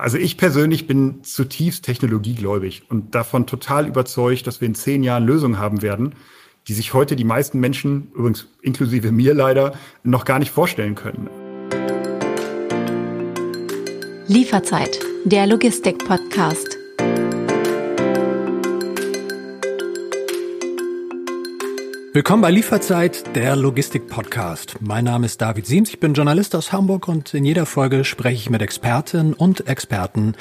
Also ich persönlich bin zutiefst technologiegläubig und davon total überzeugt, dass wir in zehn Jahren Lösungen haben werden, die sich heute die meisten Menschen, übrigens inklusive mir leider, noch gar nicht vorstellen können. Lieferzeit, der Logistik-Podcast. Willkommen bei Lieferzeit, der Logistik-Podcast. Mein Name ist David Siems, ich bin Journalist aus Hamburg und in jeder Folge spreche ich mit Expertinnen und Experten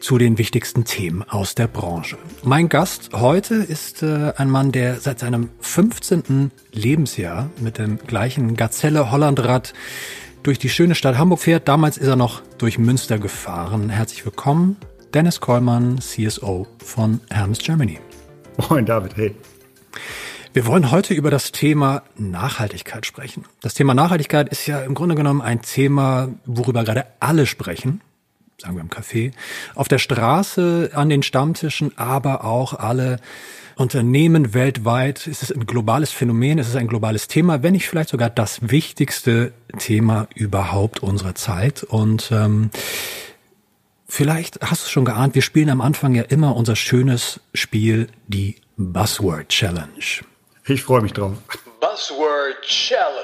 zu den wichtigsten Themen aus der Branche. Mein Gast heute ist äh, ein Mann, der seit seinem 15. Lebensjahr mit dem gleichen Gazelle Hollandrad durch die schöne Stadt Hamburg fährt. Damals ist er noch durch Münster gefahren. Herzlich willkommen, Dennis Kollmann, CSO von Hermes Germany. Moin David, hey. Wir wollen heute über das Thema Nachhaltigkeit sprechen. Das Thema Nachhaltigkeit ist ja im Grunde genommen ein Thema, worüber gerade alle sprechen sagen wir im Café, auf der Straße, an den Stammtischen, aber auch alle Unternehmen weltweit. Es ist ein globales Phänomen, es ist ein globales Thema, wenn nicht vielleicht sogar das wichtigste Thema überhaupt unserer Zeit. Und ähm, vielleicht hast du es schon geahnt, wir spielen am Anfang ja immer unser schönes Spiel, die Buzzword Challenge. Ich freue mich drauf. Buzzword Challenge.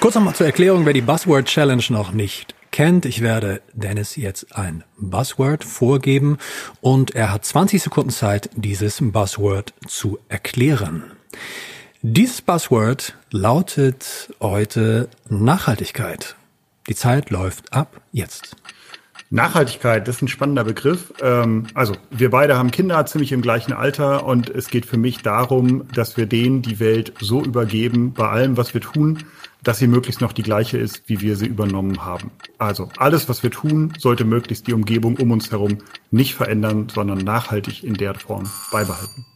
Kurz nochmal zur Erklärung, wer die Buzzword Challenge noch nicht kennt. Ich werde Dennis jetzt ein Buzzword vorgeben und er hat 20 Sekunden Zeit, dieses Buzzword zu erklären. Dieses Buzzword lautet heute Nachhaltigkeit. Die Zeit läuft ab jetzt. Nachhaltigkeit, das ist ein spannender Begriff. Ähm, also wir beide haben Kinder ziemlich im gleichen Alter und es geht für mich darum, dass wir denen die Welt so übergeben, bei allem, was wir tun, dass sie möglichst noch die gleiche ist, wie wir sie übernommen haben. Also alles, was wir tun, sollte möglichst die Umgebung um uns herum nicht verändern, sondern nachhaltig in der Form beibehalten.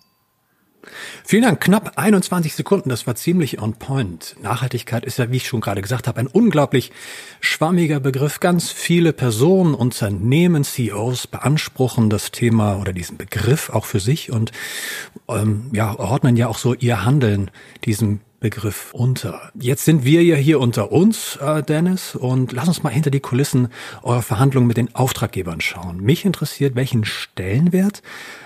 Vielen Dank. Knapp 21 Sekunden. Das war ziemlich on point. Nachhaltigkeit ist ja, wie ich schon gerade gesagt habe, ein unglaublich schwammiger Begriff. Ganz viele Personen, Unternehmen, CEOs beanspruchen das Thema oder diesen Begriff auch für sich und ähm, ja, ordnen ja auch so ihr Handeln diesem Begriff unter. Jetzt sind wir ja hier unter uns, äh, Dennis, und lass uns mal hinter die Kulissen eurer Verhandlungen mit den Auftraggebern schauen. Mich interessiert, welchen Stellenwert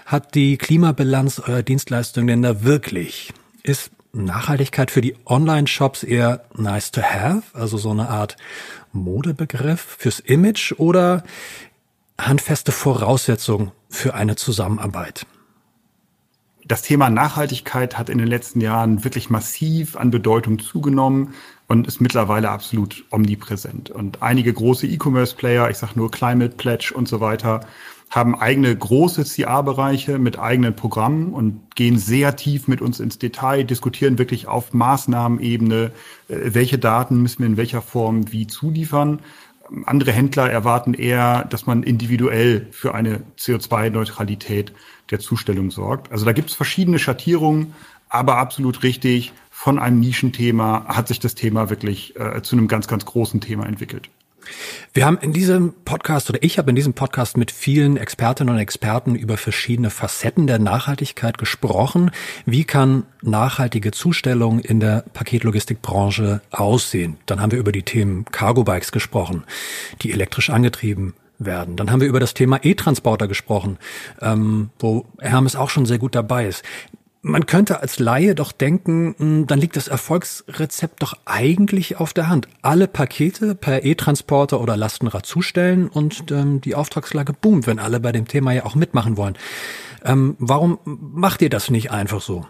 hat die Klimabilanz eurer Dienstleistungen denn da wirklich? Ist Nachhaltigkeit für die Online-Shops eher nice to have, also so eine Art Modebegriff fürs Image oder handfeste Voraussetzung für eine Zusammenarbeit? Das Thema Nachhaltigkeit hat in den letzten Jahren wirklich massiv an Bedeutung zugenommen und ist mittlerweile absolut omnipräsent. Und einige große E-Commerce-Player, ich sage nur Climate Pledge und so weiter, haben eigene große CA-Bereiche mit eigenen Programmen und gehen sehr tief mit uns ins Detail, diskutieren wirklich auf Maßnahmenebene, äh, welche Daten müssen wir in welcher Form wie zuliefern. Andere Händler erwarten eher, dass man individuell für eine CO2-Neutralität der Zustellung sorgt. Also da gibt es verschiedene Schattierungen, aber absolut richtig, von einem Nischenthema hat sich das Thema wirklich äh, zu einem ganz, ganz großen Thema entwickelt. Wir haben in diesem Podcast oder ich habe in diesem Podcast mit vielen Expertinnen und Experten über verschiedene Facetten der Nachhaltigkeit gesprochen. Wie kann nachhaltige Zustellung in der Paketlogistikbranche aussehen? Dann haben wir über die Themen Cargo Bikes gesprochen, die elektrisch angetrieben werden. Dann haben wir über das Thema E-Transporter gesprochen, ähm, wo Hermes auch schon sehr gut dabei ist. Man könnte als Laie doch denken, hm, dann liegt das Erfolgsrezept doch eigentlich auf der Hand. Alle Pakete per E-Transporter oder Lastenrad zustellen und ähm, die Auftragslage boomt, wenn alle bei dem Thema ja auch mitmachen wollen. Ähm, warum macht ihr das nicht einfach so?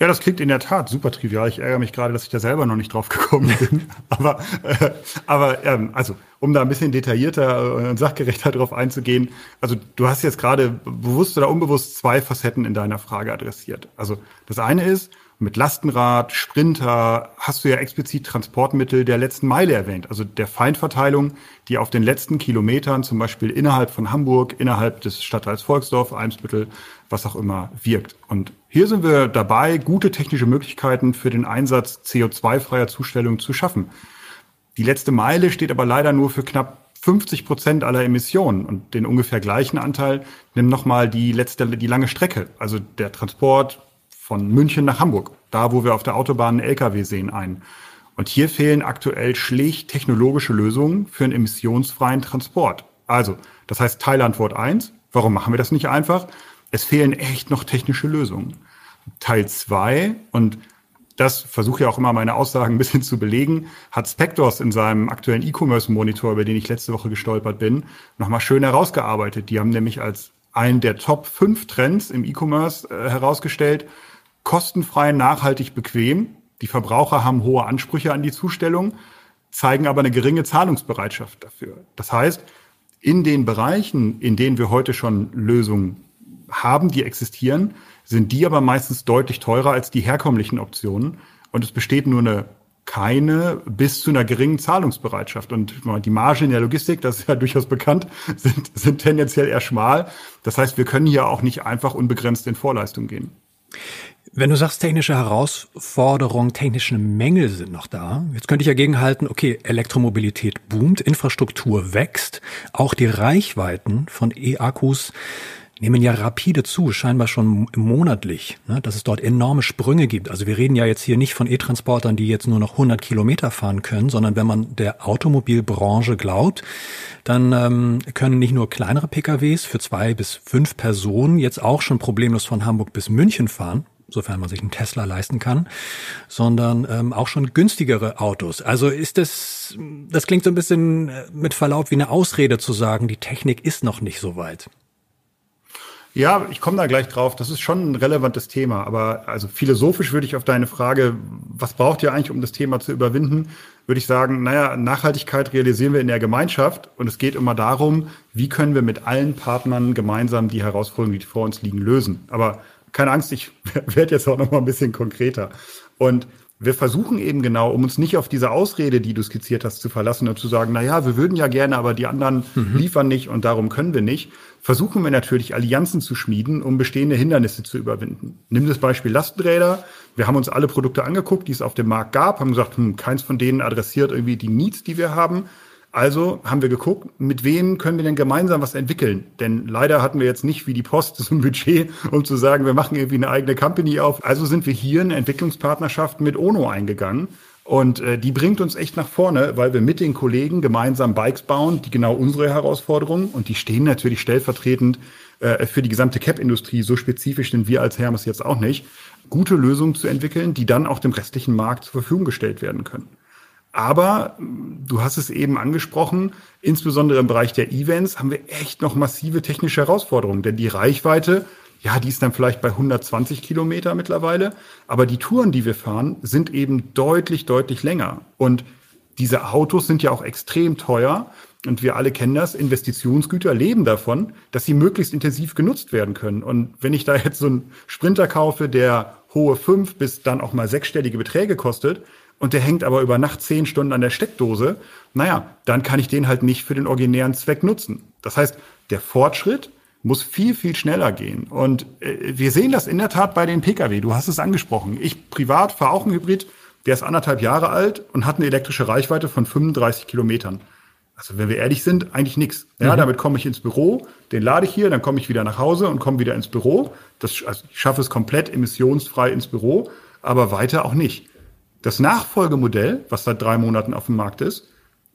Ja, das klingt in der Tat super trivial. Ich ärgere mich gerade, dass ich da selber noch nicht drauf gekommen bin. aber äh, aber ähm, also, um da ein bisschen detaillierter und sachgerechter drauf einzugehen, also du hast jetzt gerade bewusst oder unbewusst zwei Facetten in deiner Frage adressiert. Also das eine ist, mit Lastenrad, Sprinter hast du ja explizit Transportmittel der letzten Meile erwähnt, also der Feindverteilung, die auf den letzten Kilometern, zum Beispiel innerhalb von Hamburg, innerhalb des Stadtteils Volksdorf, Eimsbüttel, was auch immer, wirkt. Und hier sind wir dabei, gute technische Möglichkeiten für den Einsatz CO2-freier Zustellung zu schaffen. Die letzte Meile steht aber leider nur für knapp 50 Prozent aller Emissionen und den ungefähr gleichen Anteil nimmt nochmal die letzte, die lange Strecke, also der Transport von München nach Hamburg, da wo wir auf der Autobahn einen LKW sehen, ein. Und hier fehlen aktuell schlicht technologische Lösungen für einen emissionsfreien Transport. Also, das heißt Teilantwort eins. Warum machen wir das nicht einfach? Es fehlen echt noch technische Lösungen. Teil zwei und das versuche ja auch immer meine Aussagen ein bisschen zu belegen, hat Spectors in seinem aktuellen E-Commerce-Monitor, über den ich letzte Woche gestolpert bin, nochmal schön herausgearbeitet. Die haben nämlich als einen der Top 5 Trends im E-Commerce äh, herausgestellt, kostenfrei, nachhaltig, bequem. Die Verbraucher haben hohe Ansprüche an die Zustellung, zeigen aber eine geringe Zahlungsbereitschaft dafür. Das heißt, in den Bereichen, in denen wir heute schon Lösungen haben, die existieren, sind die aber meistens deutlich teurer als die herkömmlichen Optionen. Und es besteht nur eine keine bis zu einer geringen Zahlungsbereitschaft. Und die Margen in der Logistik, das ist ja durchaus bekannt, sind, sind tendenziell eher schmal. Das heißt, wir können hier auch nicht einfach unbegrenzt in Vorleistung gehen. Wenn du sagst, technische Herausforderungen, technische Mängel sind noch da, jetzt könnte ich ja gegenhalten, okay, Elektromobilität boomt, Infrastruktur wächst, auch die Reichweiten von E-Akkus nehmen ja rapide zu, scheinbar schon monatlich, ne, dass es dort enorme Sprünge gibt. Also wir reden ja jetzt hier nicht von E-Transportern, die jetzt nur noch 100 Kilometer fahren können, sondern wenn man der Automobilbranche glaubt, dann ähm, können nicht nur kleinere PKWs für zwei bis fünf Personen jetzt auch schon problemlos von Hamburg bis München fahren, sofern man sich einen Tesla leisten kann, sondern ähm, auch schon günstigere Autos. Also ist das, das klingt so ein bisschen äh, mit Verlaub wie eine Ausrede zu sagen, die Technik ist noch nicht so weit. Ja, ich komme da gleich drauf. Das ist schon ein relevantes Thema. Aber also philosophisch würde ich auf deine Frage, was braucht ihr eigentlich, um das Thema zu überwinden, würde ich sagen, naja, Nachhaltigkeit realisieren wir in der Gemeinschaft. Und es geht immer darum, wie können wir mit allen Partnern gemeinsam die Herausforderungen, die vor uns liegen, lösen. Aber keine Angst, ich werde jetzt auch noch mal ein bisschen konkreter. Und wir versuchen eben genau, um uns nicht auf diese Ausrede, die du skizziert hast, zu verlassen und zu sagen, na ja, wir würden ja gerne, aber die anderen mhm. liefern nicht und darum können wir nicht, versuchen wir natürlich Allianzen zu schmieden, um bestehende Hindernisse zu überwinden. Nimm das Beispiel Lastenräder. Wir haben uns alle Produkte angeguckt, die es auf dem Markt gab, haben gesagt, hm, keins von denen adressiert irgendwie die Needs, die wir haben. Also haben wir geguckt, mit wem können wir denn gemeinsam was entwickeln? Denn leider hatten wir jetzt nicht wie die Post so ein Budget, um zu sagen, wir machen irgendwie eine eigene Company auf. Also sind wir hier eine Entwicklungspartnerschaft mit Ono eingegangen. Und äh, die bringt uns echt nach vorne, weil wir mit den Kollegen gemeinsam Bikes bauen, die genau unsere Herausforderungen und die stehen natürlich stellvertretend äh, für die gesamte Cap-Industrie, so spezifisch sind wir als Hermes jetzt auch nicht, gute Lösungen zu entwickeln, die dann auch dem restlichen Markt zur Verfügung gestellt werden können. Aber du hast es eben angesprochen, insbesondere im Bereich der Events haben wir echt noch massive technische Herausforderungen, denn die Reichweite, ja, die ist dann vielleicht bei 120 Kilometer mittlerweile, aber die Touren, die wir fahren, sind eben deutlich, deutlich länger. Und diese Autos sind ja auch extrem teuer. Und wir alle kennen das. Investitionsgüter leben davon, dass sie möglichst intensiv genutzt werden können. Und wenn ich da jetzt so einen Sprinter kaufe, der hohe fünf bis dann auch mal sechsstellige Beträge kostet, und der hängt aber über Nacht zehn Stunden an der Steckdose, naja, dann kann ich den halt nicht für den originären Zweck nutzen. Das heißt, der Fortschritt muss viel, viel schneller gehen. Und äh, wir sehen das in der Tat bei den Pkw. Du hast es angesprochen. Ich privat fahre auch einen Hybrid, der ist anderthalb Jahre alt und hat eine elektrische Reichweite von 35 Kilometern. Also wenn wir ehrlich sind, eigentlich nichts. Ja, mhm. damit komme ich ins Büro, den lade ich hier, dann komme ich wieder nach Hause und komme wieder ins Büro. Das, also ich schaffe es komplett emissionsfrei ins Büro, aber weiter auch nicht. Das Nachfolgemodell, was seit drei Monaten auf dem Markt ist,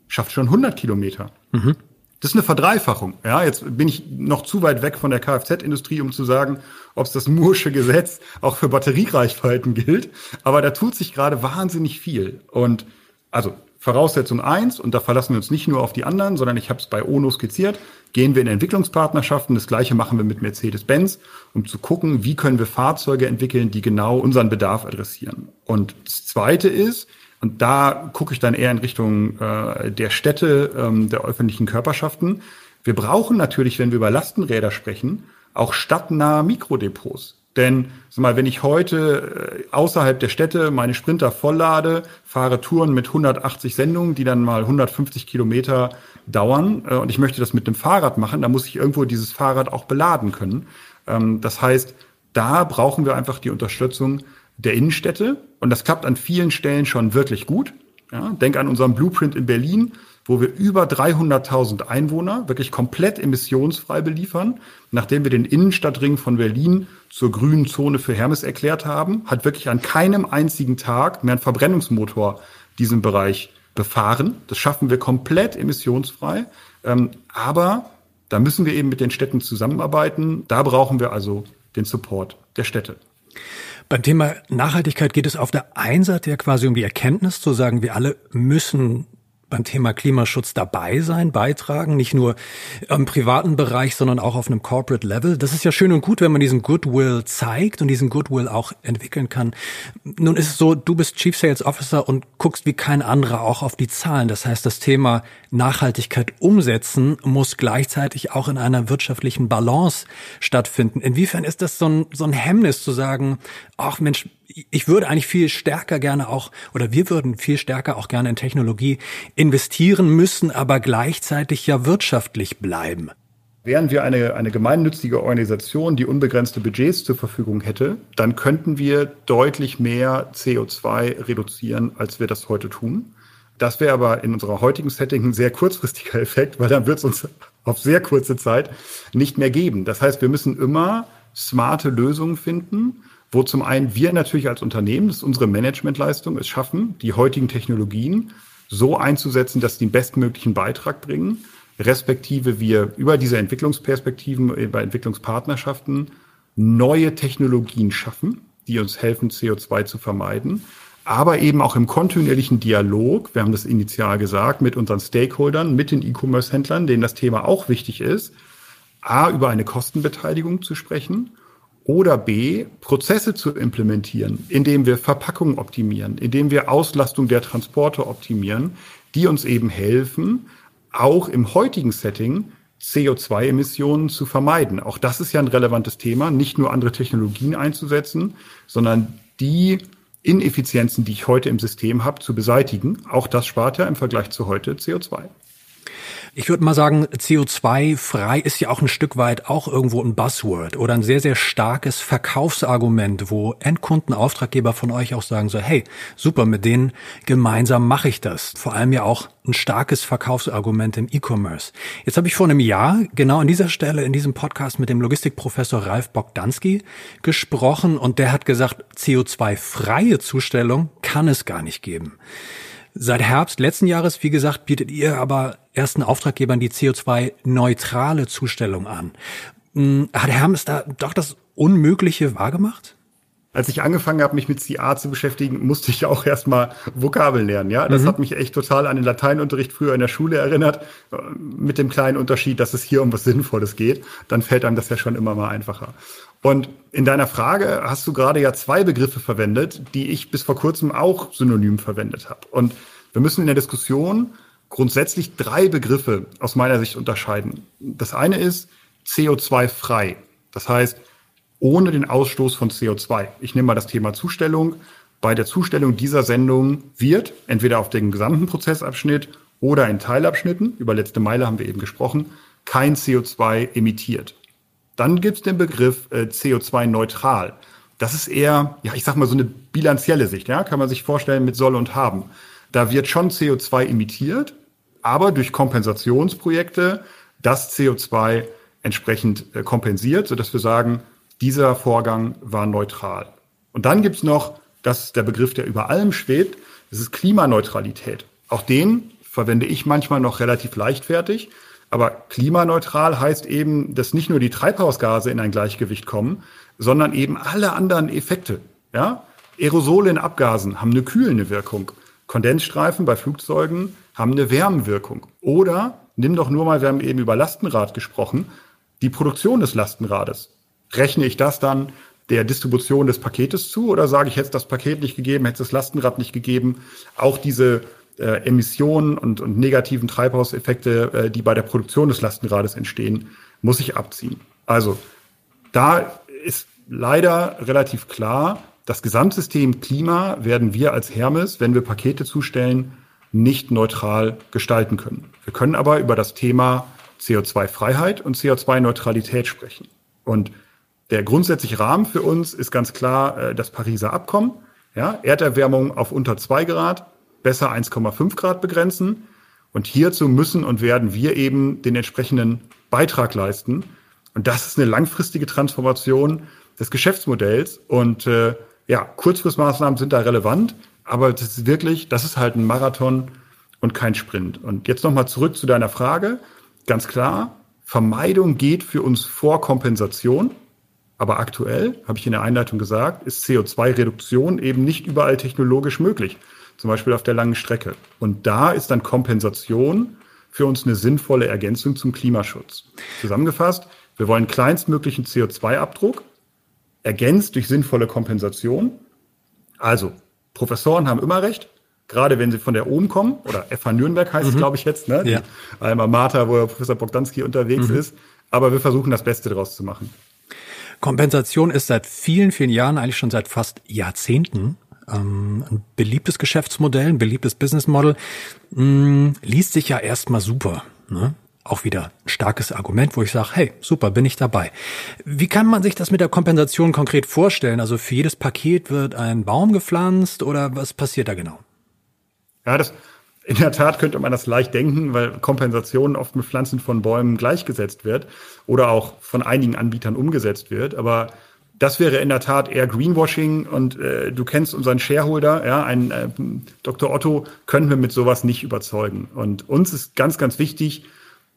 schafft schon 100 Kilometer. Mhm. Das ist eine Verdreifachung. Ja, jetzt bin ich noch zu weit weg von der Kfz-Industrie, um zu sagen, ob es das Moore'sche Gesetz auch für Batteriereichweiten gilt. Aber da tut sich gerade wahnsinnig viel. Und also Voraussetzung eins, und da verlassen wir uns nicht nur auf die anderen, sondern ich habe es bei ONO skizziert, gehen wir in Entwicklungspartnerschaften. Das gleiche machen wir mit Mercedes-Benz, um zu gucken, wie können wir Fahrzeuge entwickeln, die genau unseren Bedarf adressieren. Und das Zweite ist, und da gucke ich dann eher in Richtung äh, der Städte, ähm, der öffentlichen Körperschaften. Wir brauchen natürlich, wenn wir über Lastenräder sprechen, auch stadtnahe Mikrodepots. Denn sag mal, wenn ich heute äh, außerhalb der Städte meine Sprinter volllade, fahre Touren mit 180 Sendungen, die dann mal 150 Kilometer dauern, äh, und ich möchte das mit dem Fahrrad machen, dann muss ich irgendwo dieses Fahrrad auch beladen können. Ähm, das heißt, da brauchen wir einfach die Unterstützung der Innenstädte. Und das klappt an vielen Stellen schon wirklich gut. Ja, denk an unseren Blueprint in Berlin wo wir über 300.000 Einwohner wirklich komplett emissionsfrei beliefern. Nachdem wir den Innenstadtring von Berlin zur grünen Zone für Hermes erklärt haben, hat wirklich an keinem einzigen Tag mehr ein Verbrennungsmotor diesem Bereich befahren. Das schaffen wir komplett emissionsfrei. Ähm, aber da müssen wir eben mit den Städten zusammenarbeiten. Da brauchen wir also den Support der Städte. Beim Thema Nachhaltigkeit geht es auf der einen Seite ja quasi um die Erkenntnis zu sagen, wir alle müssen beim Thema Klimaschutz dabei sein, beitragen, nicht nur im privaten Bereich, sondern auch auf einem Corporate Level. Das ist ja schön und gut, wenn man diesen Goodwill zeigt und diesen Goodwill auch entwickeln kann. Nun ist es so, du bist Chief Sales Officer und guckst wie kein anderer auch auf die Zahlen. Das heißt, das Thema Nachhaltigkeit umsetzen muss gleichzeitig auch in einer wirtschaftlichen Balance stattfinden. Inwiefern ist das so ein, so ein Hemmnis zu sagen, ach Mensch, ich würde eigentlich viel stärker gerne auch, oder wir würden viel stärker auch gerne in Technologie investieren müssen, aber gleichzeitig ja wirtschaftlich bleiben. Wären wir eine, eine gemeinnützige Organisation, die unbegrenzte Budgets zur Verfügung hätte, dann könnten wir deutlich mehr CO2 reduzieren, als wir das heute tun. Das wäre aber in unserer heutigen Setting ein sehr kurzfristiger Effekt, weil dann wird es uns auf sehr kurze Zeit nicht mehr geben. Das heißt, wir müssen immer smarte Lösungen finden wo zum einen wir natürlich als Unternehmen, das ist unsere Managementleistung, es schaffen, die heutigen Technologien so einzusetzen, dass die den bestmöglichen Beitrag bringen, respektive wir über diese Entwicklungsperspektiven, über Entwicklungspartnerschaften neue Technologien schaffen, die uns helfen, CO2 zu vermeiden, aber eben auch im kontinuierlichen Dialog, wir haben das initial gesagt, mit unseren Stakeholdern, mit den E-Commerce-Händlern, denen das Thema auch wichtig ist, A, über eine Kostenbeteiligung zu sprechen oder B, Prozesse zu implementieren, indem wir Verpackungen optimieren, indem wir Auslastung der Transporte optimieren, die uns eben helfen, auch im heutigen Setting CO2-Emissionen zu vermeiden. Auch das ist ja ein relevantes Thema, nicht nur andere Technologien einzusetzen, sondern die Ineffizienzen, die ich heute im System habe, zu beseitigen. Auch das spart ja im Vergleich zu heute CO2. Ich würde mal sagen, CO2-frei ist ja auch ein Stück weit auch irgendwo ein Buzzword oder ein sehr, sehr starkes Verkaufsargument, wo Endkunden, Auftraggeber von euch auch sagen so, hey, super, mit denen gemeinsam mache ich das. Vor allem ja auch ein starkes Verkaufsargument im E-Commerce. Jetzt habe ich vor einem Jahr genau an dieser Stelle in diesem Podcast mit dem Logistikprofessor Ralf Bogdanski gesprochen und der hat gesagt, CO2-freie Zustellung kann es gar nicht geben. Seit Herbst letzten Jahres, wie gesagt, bietet ihr aber ersten Auftraggebern die CO2-neutrale Zustellung an. Hm, hat Hermes da doch das Unmögliche wahrgemamt? Als ich angefangen habe, mich mit CA zu beschäftigen, musste ich auch erstmal Vokabeln lernen. Ja, das mhm. hat mich echt total an den Lateinunterricht früher in der Schule erinnert, mit dem kleinen Unterschied, dass es hier um was Sinnvolles geht. Dann fällt einem das ja schon immer mal einfacher. Und in deiner Frage hast du gerade ja zwei Begriffe verwendet, die ich bis vor kurzem auch synonym verwendet habe. Und wir müssen in der Diskussion grundsätzlich drei Begriffe aus meiner Sicht unterscheiden. Das eine ist CO2-frei. Das heißt, ohne den Ausstoß von CO2. Ich nehme mal das Thema Zustellung. Bei der Zustellung dieser Sendung wird entweder auf dem gesamten Prozessabschnitt oder in Teilabschnitten, über letzte Meile haben wir eben gesprochen, kein CO2 emittiert. Dann gibt es den Begriff äh, CO2-neutral. Das ist eher, ja, ich sag mal so eine bilanzielle Sicht, ja, kann man sich vorstellen mit soll und haben. Da wird schon CO2 emittiert, aber durch Kompensationsprojekte das CO2 entsprechend äh, kompensiert, sodass wir sagen, dieser Vorgang war neutral. Und dann gibt's noch, das ist der Begriff, der über allem schwebt, das ist Klimaneutralität. Auch den verwende ich manchmal noch relativ leichtfertig. Aber klimaneutral heißt eben, dass nicht nur die Treibhausgase in ein Gleichgewicht kommen, sondern eben alle anderen Effekte. Ja? Aerosole in Abgasen haben eine kühlende Wirkung. Kondensstreifen bei Flugzeugen haben eine Wärmewirkung. Oder nimm doch nur mal, wir haben eben über Lastenrad gesprochen, die Produktion des Lastenrades. Rechne ich das dann der Distribution des Paketes zu oder sage ich, hätte es das Paket nicht gegeben, hätte es das Lastenrad nicht gegeben? Auch diese äh, Emissionen und, und negativen Treibhauseffekte, äh, die bei der Produktion des Lastenrades entstehen, muss ich abziehen. Also da ist leider relativ klar, das Gesamtsystem Klima werden wir als Hermes, wenn wir Pakete zustellen, nicht neutral gestalten können. Wir können aber über das Thema CO2-Freiheit und CO2-Neutralität sprechen. Und der grundsätzliche Rahmen für uns ist ganz klar äh, das Pariser Abkommen. Ja, Erderwärmung auf unter zwei Grad, besser 1,5 Grad begrenzen. Und hierzu müssen und werden wir eben den entsprechenden Beitrag leisten. Und das ist eine langfristige Transformation des Geschäftsmodells. Und äh, ja, Kurzfristmaßnahmen sind da relevant. Aber das ist wirklich, das ist halt ein Marathon und kein Sprint. Und jetzt nochmal zurück zu deiner Frage. Ganz klar, Vermeidung geht für uns vor Kompensation. Aber aktuell, habe ich in der Einleitung gesagt, ist CO2-Reduktion eben nicht überall technologisch möglich. Zum Beispiel auf der langen Strecke. Und da ist dann Kompensation für uns eine sinnvolle Ergänzung zum Klimaschutz. Zusammengefasst, wir wollen kleinstmöglichen CO2-Abdruck, ergänzt durch sinnvolle Kompensation. Also, Professoren haben immer recht, gerade wenn sie von der oben kommen, oder FH Nürnberg heißt mhm. es, glaube ich, jetzt, ne? Ja. Alma Mater, wo Professor Bogdanski unterwegs mhm. ist. Aber wir versuchen das Beste daraus zu machen. Kompensation ist seit vielen, vielen Jahren, eigentlich schon seit fast Jahrzehnten, ähm, ein beliebtes Geschäftsmodell, ein beliebtes Businessmodel. Mh, liest sich ja erstmal super. Ne? Auch wieder ein starkes Argument, wo ich sage, hey, super, bin ich dabei. Wie kann man sich das mit der Kompensation konkret vorstellen? Also für jedes Paket wird ein Baum gepflanzt oder was passiert da genau? Ja, das, in der Tat könnte man das leicht denken, weil Kompensation oft mit Pflanzen von Bäumen gleichgesetzt wird oder auch von einigen Anbietern umgesetzt wird. Aber das wäre in der Tat eher Greenwashing und äh, du kennst unseren Shareholder, ja, ein äh, Dr. Otto, können wir mit sowas nicht überzeugen. Und uns ist ganz, ganz wichtig,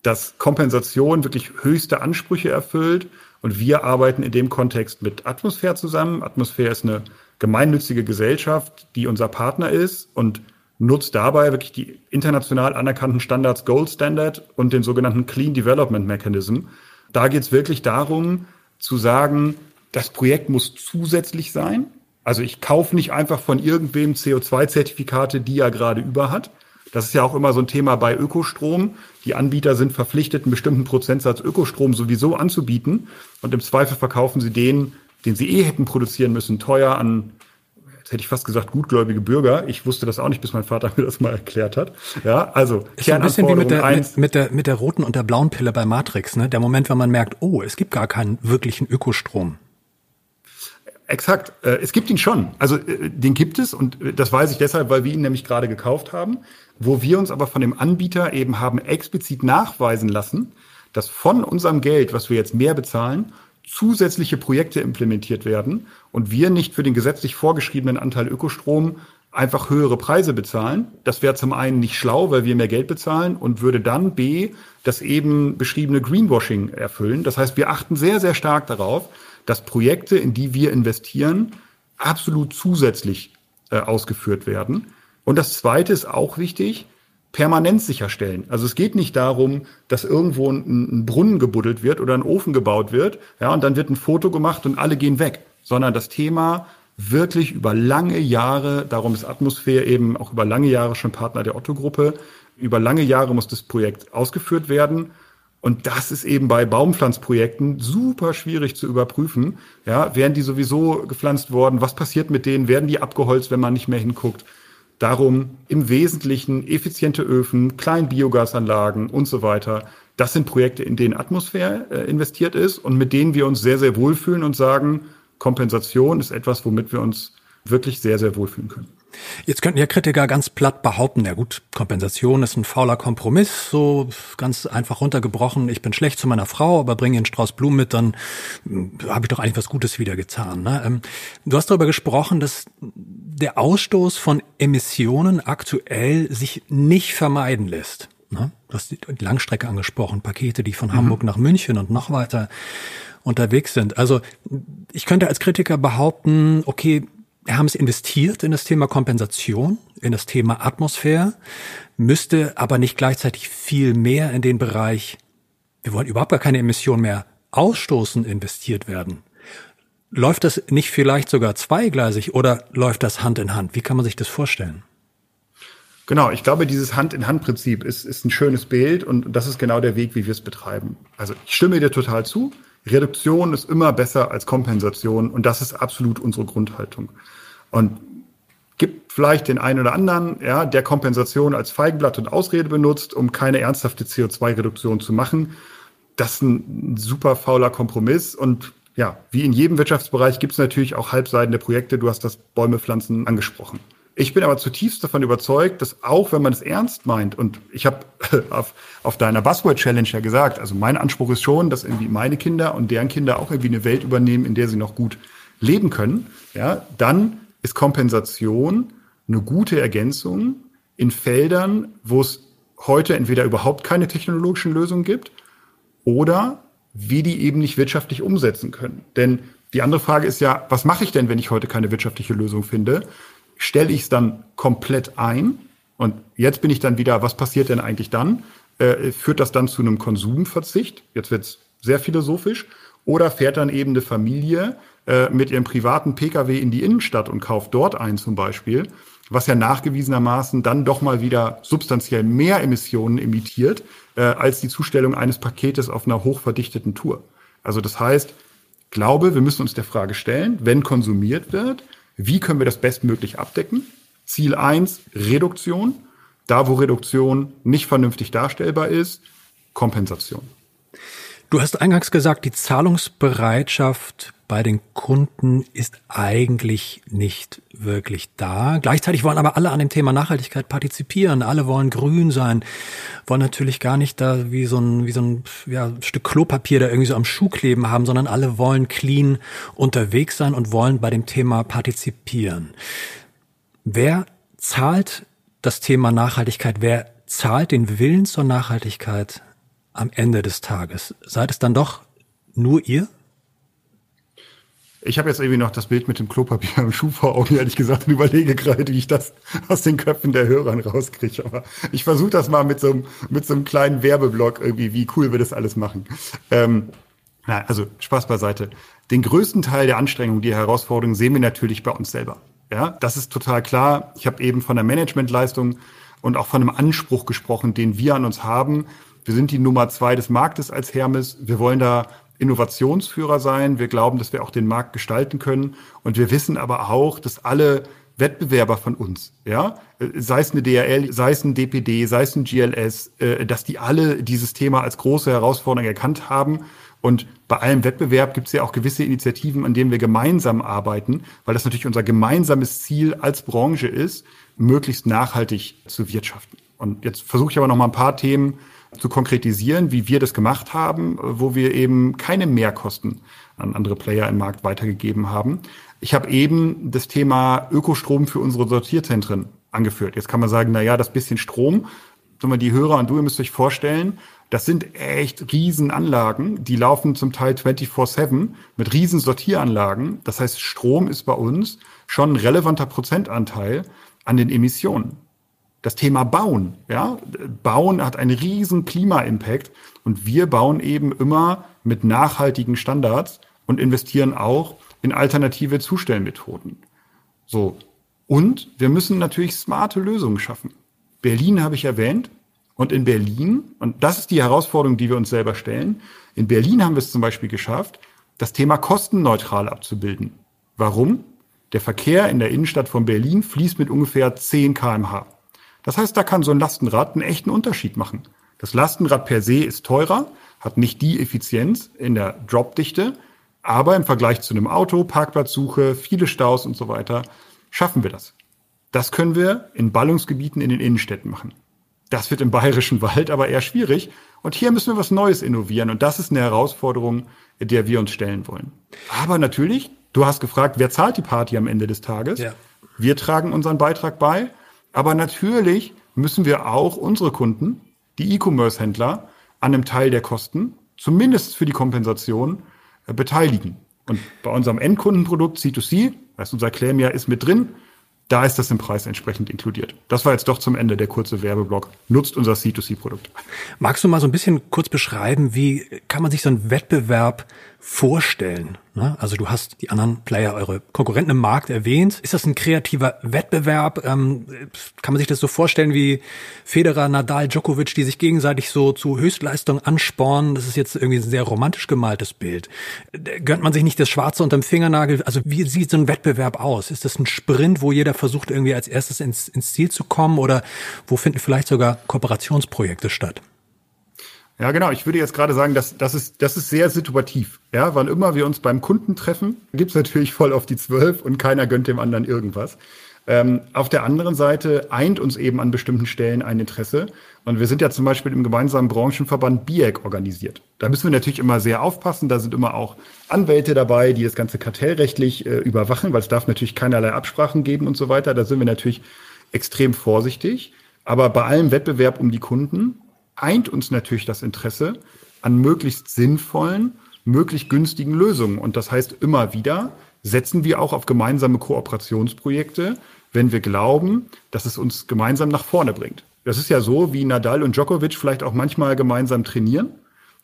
dass Kompensation wirklich höchste Ansprüche erfüllt. Und wir arbeiten in dem Kontext mit Atmosphäre zusammen. Atmosphäre ist eine gemeinnützige Gesellschaft, die unser Partner ist und nutzt dabei wirklich die international anerkannten Standards Gold Standard und den sogenannten Clean Development Mechanism. Da geht es wirklich darum, zu sagen, das Projekt muss zusätzlich sein. Also ich kaufe nicht einfach von irgendwem CO2-Zertifikate, die er gerade über hat. Das ist ja auch immer so ein Thema bei Ökostrom. Die Anbieter sind verpflichtet, einen bestimmten Prozentsatz Ökostrom sowieso anzubieten. Und im Zweifel verkaufen sie den, den sie eh hätten produzieren müssen, teuer an jetzt hätte ich fast gesagt, gutgläubige Bürger. Ich wusste das auch nicht, bis mein Vater mir das mal erklärt hat. Ja, also ist ein bisschen wie mit der, mit, mit, der, mit der roten und der blauen Pille bei Matrix, ne? Der Moment, wenn man merkt, oh, es gibt gar keinen wirklichen Ökostrom. Exakt. Äh, es gibt ihn schon. Also äh, den gibt es und äh, das weiß ich deshalb, weil wir ihn nämlich gerade gekauft haben, wo wir uns aber von dem Anbieter eben haben explizit nachweisen lassen, dass von unserem Geld, was wir jetzt mehr bezahlen, zusätzliche Projekte implementiert werden und wir nicht für den gesetzlich vorgeschriebenen Anteil Ökostrom einfach höhere Preise bezahlen. Das wäre zum einen nicht schlau, weil wir mehr Geld bezahlen und würde dann B, das eben beschriebene Greenwashing erfüllen. Das heißt, wir achten sehr, sehr stark darauf, dass Projekte, in die wir investieren, absolut zusätzlich äh, ausgeführt werden. Und das Zweite ist auch wichtig, Permanenz sicherstellen. Also es geht nicht darum, dass irgendwo ein, ein, Brunnen gebuddelt wird oder ein Ofen gebaut wird, ja, und dann wird ein Foto gemacht und alle gehen weg, sondern das Thema wirklich über lange Jahre, darum ist Atmosphäre eben auch über lange Jahre schon Partner der Otto-Gruppe, über lange Jahre muss das Projekt ausgeführt werden und das ist eben bei Baumpflanzprojekten super schwierig zu überprüfen. Ja, werden die sowieso gepflanzt worden? Was passiert mit denen? Werden die abgeholzt, wenn man nicht mehr hinguckt? Darum im Wesentlichen effiziente Öfen, Kleinbiogasanlagen und so weiter. Das sind Projekte, in denen Atmosphäre äh, investiert ist und mit denen wir uns sehr, sehr wohlfühlen und sagen, Kompensation ist etwas, womit wir uns wirklich sehr, sehr wohlfühlen können. Jetzt könnten ja Kritiker ganz platt behaupten, ja gut, Kompensation ist ein fauler Kompromiss, so ganz einfach runtergebrochen, ich bin schlecht zu meiner Frau, aber bringe einen Strauß Blumen mit, dann hm, habe ich doch eigentlich was Gutes wieder getan. Ne? Ähm, du hast darüber gesprochen, dass der Ausstoß von Emissionen aktuell sich nicht vermeiden lässt. Ne? Du hast die Langstrecke angesprochen, Pakete, die von mhm. Hamburg nach München und noch weiter unterwegs sind. Also ich könnte als Kritiker behaupten, okay, haben es investiert in das Thema Kompensation, in das Thema Atmosphäre, müsste aber nicht gleichzeitig viel mehr in den Bereich, wir wollen überhaupt gar keine Emissionen mehr ausstoßen, investiert werden. Läuft das nicht vielleicht sogar zweigleisig oder läuft das Hand in Hand? Wie kann man sich das vorstellen? Genau, ich glaube, dieses Hand-in-Hand-Prinzip ist, ist ein schönes Bild und das ist genau der Weg, wie wir es betreiben. Also ich stimme dir total zu. Reduktion ist immer besser als Kompensation und das ist absolut unsere Grundhaltung. Und gibt vielleicht den einen oder anderen, ja, der Kompensation als Feigenblatt und Ausrede benutzt, um keine ernsthafte CO2-Reduktion zu machen. Das ist ein super fauler Kompromiss und ja, wie in jedem Wirtschaftsbereich gibt es natürlich auch halbseitende Projekte. Du hast das Bäume pflanzen angesprochen. Ich bin aber zutiefst davon überzeugt, dass auch wenn man es ernst meint, und ich habe auf, auf deiner Buzzword-Challenge ja gesagt, also mein Anspruch ist schon, dass irgendwie meine Kinder und deren Kinder auch irgendwie eine Welt übernehmen, in der sie noch gut leben können, ja, dann ist Kompensation eine gute Ergänzung in Feldern, wo es heute entweder überhaupt keine technologischen Lösungen gibt oder wie die eben nicht wirtschaftlich umsetzen können. Denn die andere Frage ist ja, was mache ich denn, wenn ich heute keine wirtschaftliche Lösung finde? Stelle ich es dann komplett ein? Und jetzt bin ich dann wieder, was passiert denn eigentlich dann? Äh, führt das dann zu einem Konsumverzicht? Jetzt wird es sehr philosophisch. Oder fährt dann eben eine Familie äh, mit ihrem privaten Pkw in die Innenstadt und kauft dort ein zum Beispiel, was ja nachgewiesenermaßen dann doch mal wieder substanziell mehr Emissionen emittiert äh, als die Zustellung eines Paketes auf einer hochverdichteten Tour. Also das heißt, glaube, wir müssen uns der Frage stellen, wenn konsumiert wird, wie können wir das bestmöglich abdecken? Ziel eins Reduktion. Da, wo Reduktion nicht vernünftig darstellbar ist, Kompensation. Du hast eingangs gesagt, die Zahlungsbereitschaft bei den Kunden ist eigentlich nicht wirklich da. Gleichzeitig wollen aber alle an dem Thema Nachhaltigkeit partizipieren. Alle wollen grün sein, wollen natürlich gar nicht da wie so ein, wie so ein ja, Stück Klopapier da irgendwie so am Schuh kleben haben, sondern alle wollen clean unterwegs sein und wollen bei dem Thema partizipieren. Wer zahlt das Thema Nachhaltigkeit? Wer zahlt den Willen zur Nachhaltigkeit am Ende des Tages? Seid es dann doch nur ihr? Ich habe jetzt irgendwie noch das Bild mit dem Klopapier am Schuh vor Augen, ehrlich gesagt, und überlege gerade, wie ich das aus den Köpfen der Hörern rauskriege. Aber ich versuche das mal mit so, einem, mit so einem kleinen Werbeblock irgendwie, wie cool wir das alles machen. Ähm, na, also Spaß beiseite. Den größten Teil der Anstrengung, die Herausforderungen sehen wir natürlich bei uns selber. Ja, das ist total klar. Ich habe eben von der Managementleistung und auch von einem Anspruch gesprochen, den wir an uns haben. Wir sind die Nummer zwei des Marktes als Hermes. Wir wollen da Innovationsführer sein. Wir glauben, dass wir auch den Markt gestalten können. Und wir wissen aber auch, dass alle Wettbewerber von uns, ja, sei es eine DRL, sei es ein DPD, sei es ein GLS, äh, dass die alle dieses Thema als große Herausforderung erkannt haben. Und bei allem Wettbewerb gibt es ja auch gewisse Initiativen, an denen wir gemeinsam arbeiten, weil das natürlich unser gemeinsames Ziel als Branche ist, möglichst nachhaltig zu wirtschaften. Und jetzt versuche ich aber noch mal ein paar Themen zu konkretisieren, wie wir das gemacht haben, wo wir eben keine Mehrkosten an andere Player im Markt weitergegeben haben. Ich habe eben das Thema Ökostrom für unsere Sortierzentren angeführt. Jetzt kann man sagen, na ja, das bisschen Strom, sagen die Hörer und du, ihr müsst euch vorstellen, das sind echt Riesenanlagen, die laufen zum Teil 24-7 mit riesen Sortieranlagen. Das heißt, Strom ist bei uns schon ein relevanter Prozentanteil an den Emissionen das Thema Bauen. Ja? Bauen hat einen riesen Klima-Impact und wir bauen eben immer mit nachhaltigen Standards und investieren auch in alternative Zustellmethoden. So. Und wir müssen natürlich smarte Lösungen schaffen. Berlin habe ich erwähnt. Und in Berlin, und das ist die Herausforderung, die wir uns selber stellen, in Berlin haben wir es zum Beispiel geschafft, das Thema kostenneutral abzubilden. Warum? Der Verkehr in der Innenstadt von Berlin fließt mit ungefähr 10 kmh. Das heißt, da kann so ein Lastenrad einen echten Unterschied machen. Das Lastenrad per se ist teurer, hat nicht die Effizienz in der Dropdichte, aber im Vergleich zu einem Auto, Parkplatzsuche, viele Staus und so weiter, schaffen wir das. Das können wir in Ballungsgebieten in den Innenstädten machen. Das wird im bayerischen Wald aber eher schwierig. Und hier müssen wir was Neues innovieren. Und das ist eine Herausforderung, der wir uns stellen wollen. Aber natürlich, du hast gefragt, wer zahlt die Party am Ende des Tages? Ja. Wir tragen unseren Beitrag bei. Aber natürlich müssen wir auch unsere Kunden, die E-Commerce-Händler, an einem Teil der Kosten, zumindest für die Kompensation, äh, beteiligen. Und bei unserem Endkundenprodukt C2C, weißt du, unser Claim ja ist mit drin, da ist das im Preis entsprechend inkludiert. Das war jetzt doch zum Ende der kurze Werbeblock. Nutzt unser C2C-Produkt. Magst du mal so ein bisschen kurz beschreiben, wie kann man sich so einen Wettbewerb vorstellen? Ne? Also du hast die anderen Player, eure Konkurrenten im Markt erwähnt. Ist das ein kreativer Wettbewerb? Ähm, kann man sich das so vorstellen wie Federer, Nadal, Djokovic, die sich gegenseitig so zu Höchstleistung anspornen? Das ist jetzt irgendwie ein sehr romantisch gemaltes Bild. Gönnt man sich nicht das Schwarze unterm Fingernagel? Also wie sieht so ein Wettbewerb aus? Ist das ein Sprint, wo jeder versucht irgendwie als erstes ins, ins Ziel zu kommen oder wo finden vielleicht sogar Kooperationsprojekte statt? Ja, genau. Ich würde jetzt gerade sagen, dass das ist, das ist sehr situativ. Ja, wann immer wir uns beim Kunden treffen, gibt's natürlich voll auf die zwölf und keiner gönnt dem anderen irgendwas. Ähm, auf der anderen Seite eint uns eben an bestimmten Stellen ein Interesse. Und wir sind ja zum Beispiel im gemeinsamen Branchenverband BIEC organisiert. Da müssen wir natürlich immer sehr aufpassen. Da sind immer auch Anwälte dabei, die das Ganze kartellrechtlich äh, überwachen, weil es darf natürlich keinerlei Absprachen geben und so weiter. Da sind wir natürlich extrem vorsichtig. Aber bei allem Wettbewerb um die Kunden eint uns natürlich das Interesse an möglichst sinnvollen, möglichst günstigen Lösungen. Und das heißt immer wieder, setzen wir auch auf gemeinsame Kooperationsprojekte, wenn wir glauben, dass es uns gemeinsam nach vorne bringt. Das ist ja so, wie Nadal und Djokovic vielleicht auch manchmal gemeinsam trainieren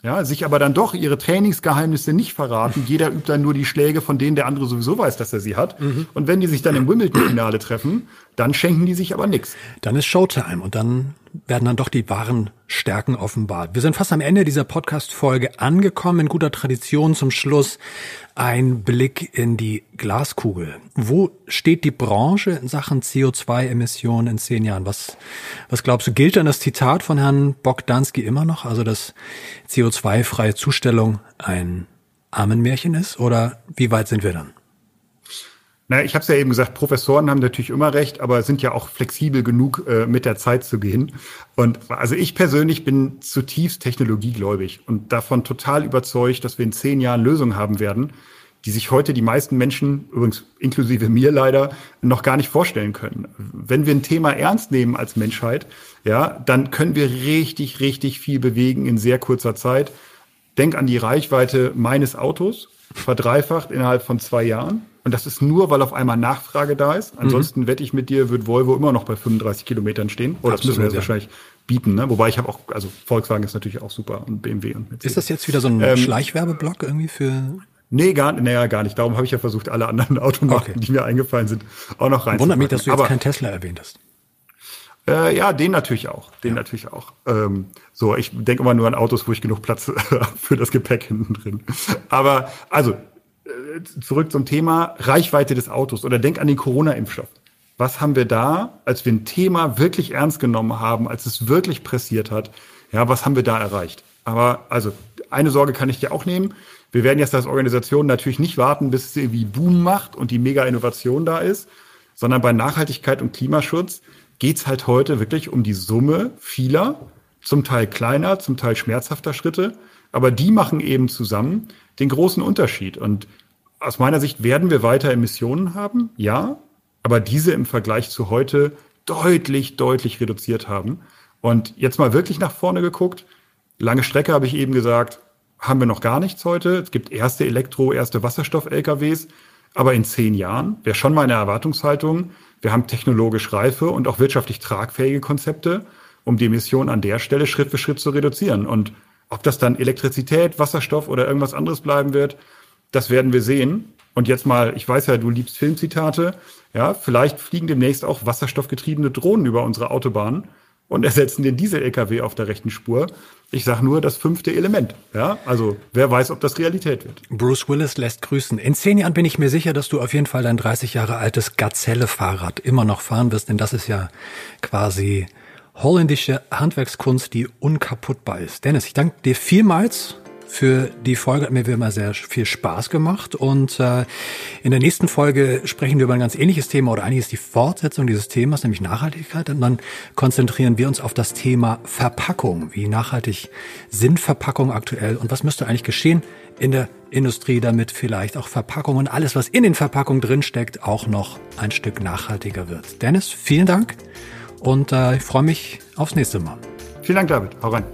ja, sich aber dann doch ihre Trainingsgeheimnisse nicht verraten. Jeder übt dann nur die Schläge, von denen der andere sowieso weiß, dass er sie hat. Mhm. Und wenn die sich dann im Wimbledon-Finale treffen, dann schenken die sich aber nichts. Dann ist Showtime und dann werden dann doch die wahren Stärken offenbart. Wir sind fast am Ende dieser Podcast-Folge angekommen. In guter Tradition zum Schluss ein Blick in die Glaskugel. Wo steht die Branche in Sachen CO2-Emissionen in zehn Jahren? Was, was glaubst du, gilt dann das Zitat von Herrn Bogdanski immer noch? Also, dass CO2-freie Zustellung ein Armenmärchen ist? Oder wie weit sind wir dann? Na, ich habe es ja eben gesagt, Professoren haben natürlich immer recht, aber sind ja auch flexibel genug, äh, mit der Zeit zu gehen. Und also ich persönlich bin zutiefst technologiegläubig und davon total überzeugt, dass wir in zehn Jahren Lösungen haben werden, die sich heute die meisten Menschen, übrigens inklusive mir leider, noch gar nicht vorstellen können. Wenn wir ein Thema ernst nehmen als Menschheit, ja, dann können wir richtig, richtig viel bewegen in sehr kurzer Zeit. Denk an die Reichweite meines Autos, verdreifacht innerhalb von zwei Jahren. Und das ist nur, weil auf einmal Nachfrage da ist. Ansonsten mhm. wette ich mit dir, wird Volvo immer noch bei 35 Kilometern stehen. Oh, das Absolut, müssen wir jetzt ja. wahrscheinlich bieten. Ne? Wobei ich habe auch, also Volkswagen ist natürlich auch super und BMW und Mercedes. Ist das jetzt wieder so ein ähm, Schleichwerbeblock irgendwie für Nee, gar, naja, gar nicht. Darum habe ich ja versucht, alle anderen Automarken, okay. die mir eingefallen sind, auch noch rein. Wundert mich, dass du jetzt keinen Tesla erwähnt hast. Äh, ja, den natürlich auch. Den ja. natürlich auch. Ähm, so, ich denke immer nur an Autos, wo ich genug Platz für das Gepäck hinten drin. Aber also zurück zum Thema Reichweite des Autos oder denk an den Corona-Impfstoff. Was haben wir da, als wir ein Thema wirklich ernst genommen haben, als es wirklich pressiert hat? Ja, was haben wir da erreicht? Aber also eine Sorge kann ich dir auch nehmen. Wir werden jetzt als Organisation natürlich nicht warten, bis es irgendwie Boom macht und die Mega-Innovation da ist, sondern bei Nachhaltigkeit und Klimaschutz geht's halt heute wirklich um die Summe vieler, zum Teil kleiner, zum Teil schmerzhafter Schritte, aber die machen eben zusammen den großen Unterschied. Und aus meiner Sicht werden wir weiter Emissionen haben, ja, aber diese im Vergleich zu heute deutlich, deutlich reduziert haben. Und jetzt mal wirklich nach vorne geguckt. Lange Strecke habe ich eben gesagt, haben wir noch gar nichts heute. Es gibt erste Elektro-, erste Wasserstoff-LKWs. Aber in zehn Jahren wäre schon meine Erwartungshaltung, wir haben technologisch reife und auch wirtschaftlich tragfähige Konzepte, um die Emissionen an der Stelle Schritt für Schritt zu reduzieren. Und ob das dann Elektrizität, Wasserstoff oder irgendwas anderes bleiben wird, das werden wir sehen. Und jetzt mal, ich weiß ja, du liebst Filmzitate. Ja, vielleicht fliegen demnächst auch wasserstoffgetriebene Drohnen über unsere Autobahnen und ersetzen den Diesel-LKW auf der rechten Spur. Ich sage nur das fünfte Element. Ja, also wer weiß, ob das Realität wird. Bruce Willis lässt grüßen. In zehn Jahren bin ich mir sicher, dass du auf jeden Fall dein 30 Jahre altes Gazelle-Fahrrad immer noch fahren wirst, denn das ist ja quasi holländische Handwerkskunst, die unkaputtbar ist. Dennis, ich danke dir vielmals für die Folge. Hat mir wie immer sehr viel Spaß gemacht. Und äh, in der nächsten Folge sprechen wir über ein ganz ähnliches Thema oder eigentlich ist die Fortsetzung dieses Themas, nämlich Nachhaltigkeit. Und dann konzentrieren wir uns auf das Thema Verpackung. Wie nachhaltig sind Verpackungen aktuell und was müsste eigentlich geschehen in der Industrie, damit vielleicht auch Verpackungen und alles, was in den Verpackungen drinsteckt, auch noch ein Stück nachhaltiger wird. Dennis, vielen Dank und äh, ich freue mich aufs nächste Mal. Vielen Dank, David. Hau rein.